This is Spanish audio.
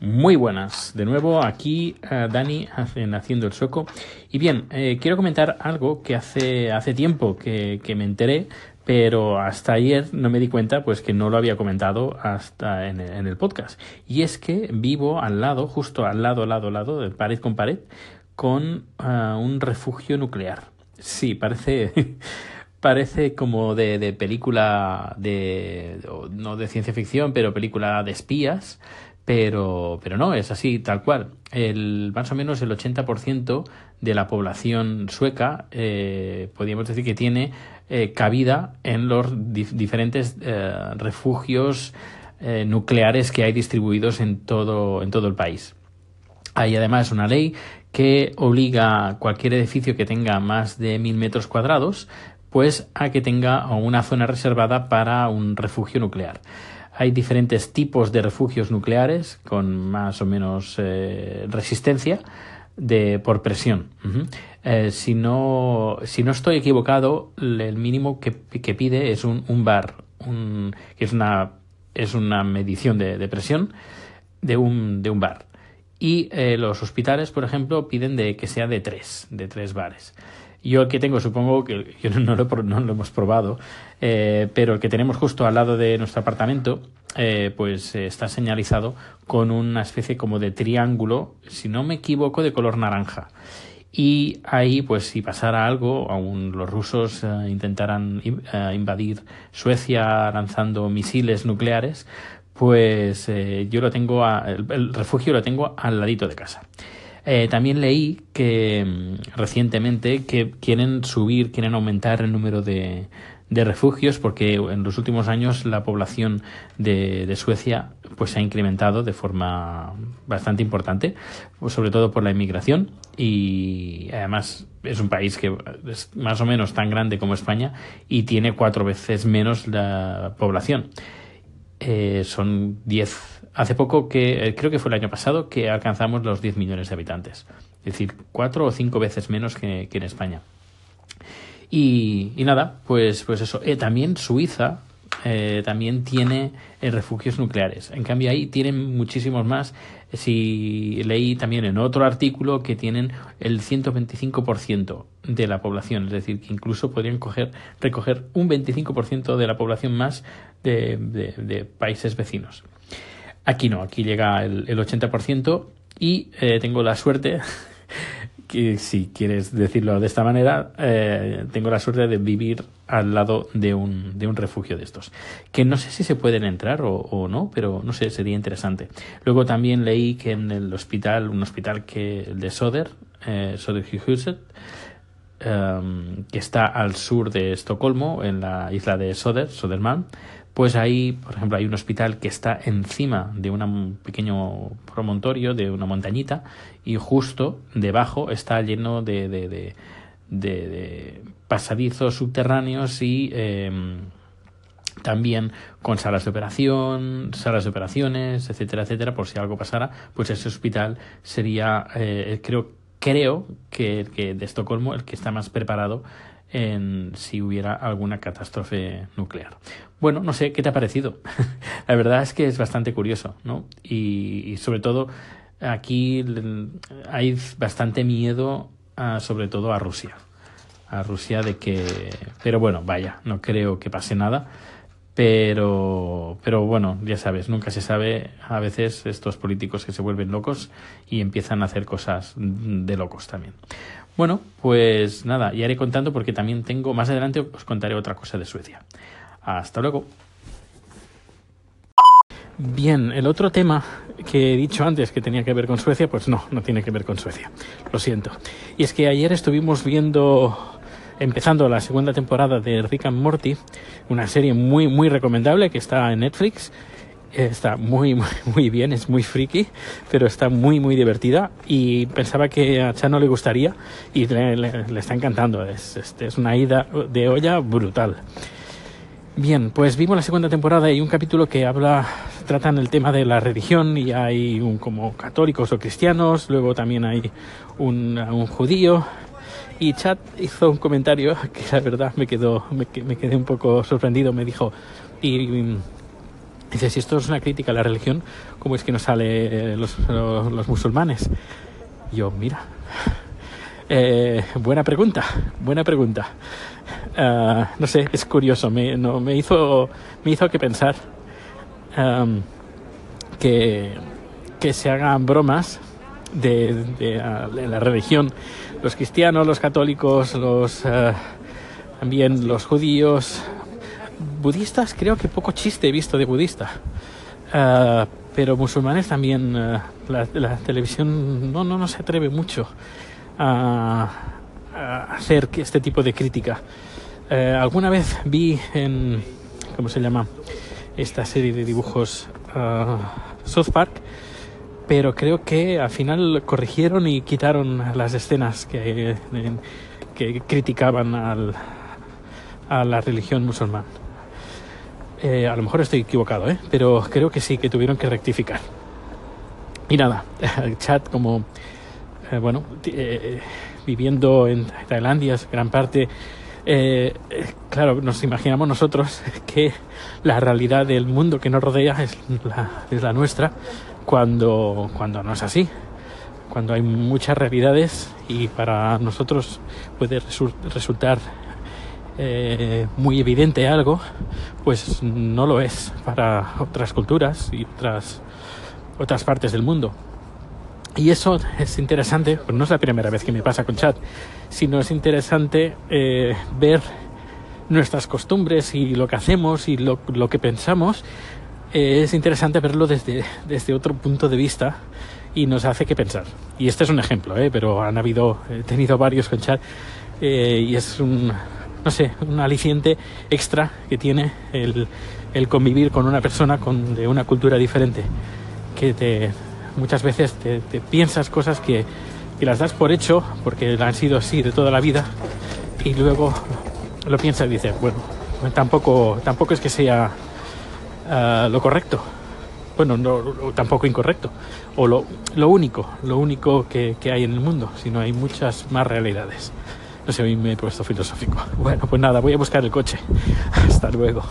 Muy buenas, de nuevo aquí uh, Dani haciendo el sueco. Y bien, eh, quiero comentar algo que hace, hace tiempo que, que, me enteré, pero hasta ayer no me di cuenta pues que no lo había comentado hasta en, el podcast. Y es que vivo al lado, justo al lado, lado, lado, de pared con pared, con uh, un refugio nuclear. Sí, parece... parece como de, de película de no de ciencia ficción pero película de espías pero, pero no, es así, tal cual. El, más o menos el 80% de la población sueca, eh, podríamos decir que tiene eh, cabida en los dif diferentes eh, refugios nucleares que hay distribuidos en todo, en todo el país. Hay además una ley que obliga a cualquier edificio que tenga más de mil metros cuadrados, pues a que tenga una zona reservada para un refugio nuclear. Hay diferentes tipos de refugios nucleares con más o menos eh, resistencia de, por presión. Eh, si, no, si no estoy equivocado, el mínimo que, que pide es un, un bar, un, que es una, es una medición de, de presión de un, de un bar. Y eh, los hospitales, por ejemplo, piden de que sea de tres, de tres bares. Yo el que tengo, supongo que yo no lo, no lo hemos probado, eh, pero el que tenemos justo al lado de nuestro apartamento, eh, pues eh, está señalizado con una especie como de triángulo, si no me equivoco, de color naranja. Y ahí, pues si pasara algo, aún los rusos intentaran invadir Suecia lanzando misiles nucleares, pues yo lo tengo, a, el refugio lo tengo al ladito de casa. Eh, también leí que mm, recientemente que quieren subir, quieren aumentar el número de, de refugios porque en los últimos años la población de, de Suecia pues se ha incrementado de forma bastante importante, pues sobre todo por la inmigración y además es un país que es más o menos tan grande como España y tiene cuatro veces menos la población. Eh, son 10 Hace poco que, eh, creo que fue el año pasado, que alcanzamos los 10 millones de habitantes. Es decir, cuatro o cinco veces menos que, en España. Y, nada, pues, pues eso. Eh, también Suiza eh, también tiene refugios nucleares. En cambio, ahí tienen muchísimos más. Si leí también en otro artículo que tienen el 125% de la población, es decir, que incluso podrían coger, recoger un 25% de la población más de países vecinos. Aquí no, aquí llega el, el 80% y eh, tengo la suerte, que si quieres decirlo de esta manera, eh, tengo la suerte de vivir al lado de un, de un refugio de estos. Que no sé si se pueden entrar o, no, pero no sé, sería interesante. Luego también leí que en el hospital, un hospital que el de Soder, eh, Söderhuset, um, que está al sur de Estocolmo, en la isla de Soder, Sodermalm, pues ahí, por ejemplo, hay un hospital que está encima de un pequeño promontorio, de una montañita, y justo debajo está lleno de, de, de, de, pasadizos subterráneos y eh, también con salas de operación, salas de operaciones, etcétera, etcétera, por si algo pasara, pues ese hospital sería, eh, creo, creo que, que de Estocolmo el que está más preparado en si hubiera alguna catástrofe nuclear. Bueno, no sé, ¿qué te ha parecido? la verdad es que es bastante curioso, ¿no? Y, y sobre todo aquí hay bastante miedo sobre todo a Rusia. A Rusia de que... Pero bueno, vaya, no creo que pase nada. Pero, pero bueno, ya sabes, nunca se sabe a veces estos políticos que se vuelven locos y empiezan a hacer cosas de locos también. Bueno, pues nada, ya iré contando porque también tengo, más adelante os contaré otra cosa de Suecia. Hasta luego. Bien, el otro tema que he dicho antes que tenía que ver con Suecia, pues no, no tiene que ver con Suecia. Lo siento. Y es que ayer estuvimos viendo, empezando la segunda temporada de Rick and Morty, una serie muy, muy recomendable que está en Netflix. Está muy, muy, muy bien, es muy friki, pero está muy, muy divertida. Y pensaba que a Chano le gustaría y le, está encantando. Es, es, es una ida de olla brutal. Bien, pues vimos la segunda temporada y un capítulo que habla, tratan el tema de la religión y hay un como católicos o cristianos, luego también hay un, un judío y Chad hizo un comentario que la verdad me quedó, me, me quedé un poco sorprendido, me dijo, y Dice, si esto es una crítica a la religión, ¿cómo es que no sale los, los, los musulmanes? yo, mira, eh, buena pregunta, buena pregunta. Uh, no sé, es curioso, me, no, me, hizo, me hizo que pensar que, que se hagan bromas de, de, la religión. Los cristianos, los católicos, los uh, también los judíos, budistas, creo que poco chiste he visto de budista. pero musulmanes también, la, la, televisión no, no, se atreve mucho a, a hacer este tipo de crítica. Eh, alguna vez vi en, ¿cómo se llama? Esta serie de dibujos South Park, pero creo que al final corrigieron y quitaron las escenas que, criticaban al, a la religión musulmana. Eh, a lo mejor estoy equivocado, ¿eh? pero creo que sí, que tuvieron que rectificar. Y nada, el chat como, eh, bueno, eh, viviendo en Tailandia, gran parte, claro, nos imaginamos nosotros que la realidad del mundo que nos rodea es es la nuestra, cuando, cuando no es así. Cuando hay muchas realidades y para nosotros puede resu resultar eh, muy evidente algo, pues no lo es para otras culturas y otras, otras partes del mundo. Y eso es interesante, pues no es la primera vez que me pasa con chat, sino es interesante eh, ver nuestras costumbres y lo que hacemos y lo, lo que pensamos. Eh, es interesante verlo desde, desde otro punto de vista y nos hace que pensar. Y este es un ejemplo, ¿eh? pero han habido, he tenido varios con chat eh, y es un, no sé, un aliciente extra que tiene el, el convivir con una persona con, de una cultura diferente que te, muchas veces te, te piensas cosas que, que, las das por hecho porque han sido así de toda la vida y luego lo piensas y dices, bueno, tampoco, tampoco es que sea uh, lo correcto. Bueno, no, tampoco incorrecto. O lo, lo único, lo único que, que, hay en el mundo, sino hay muchas más realidades. No sé, hoy me he puesto filosófico. Bueno, pues nada, voy a buscar el coche. Hasta luego.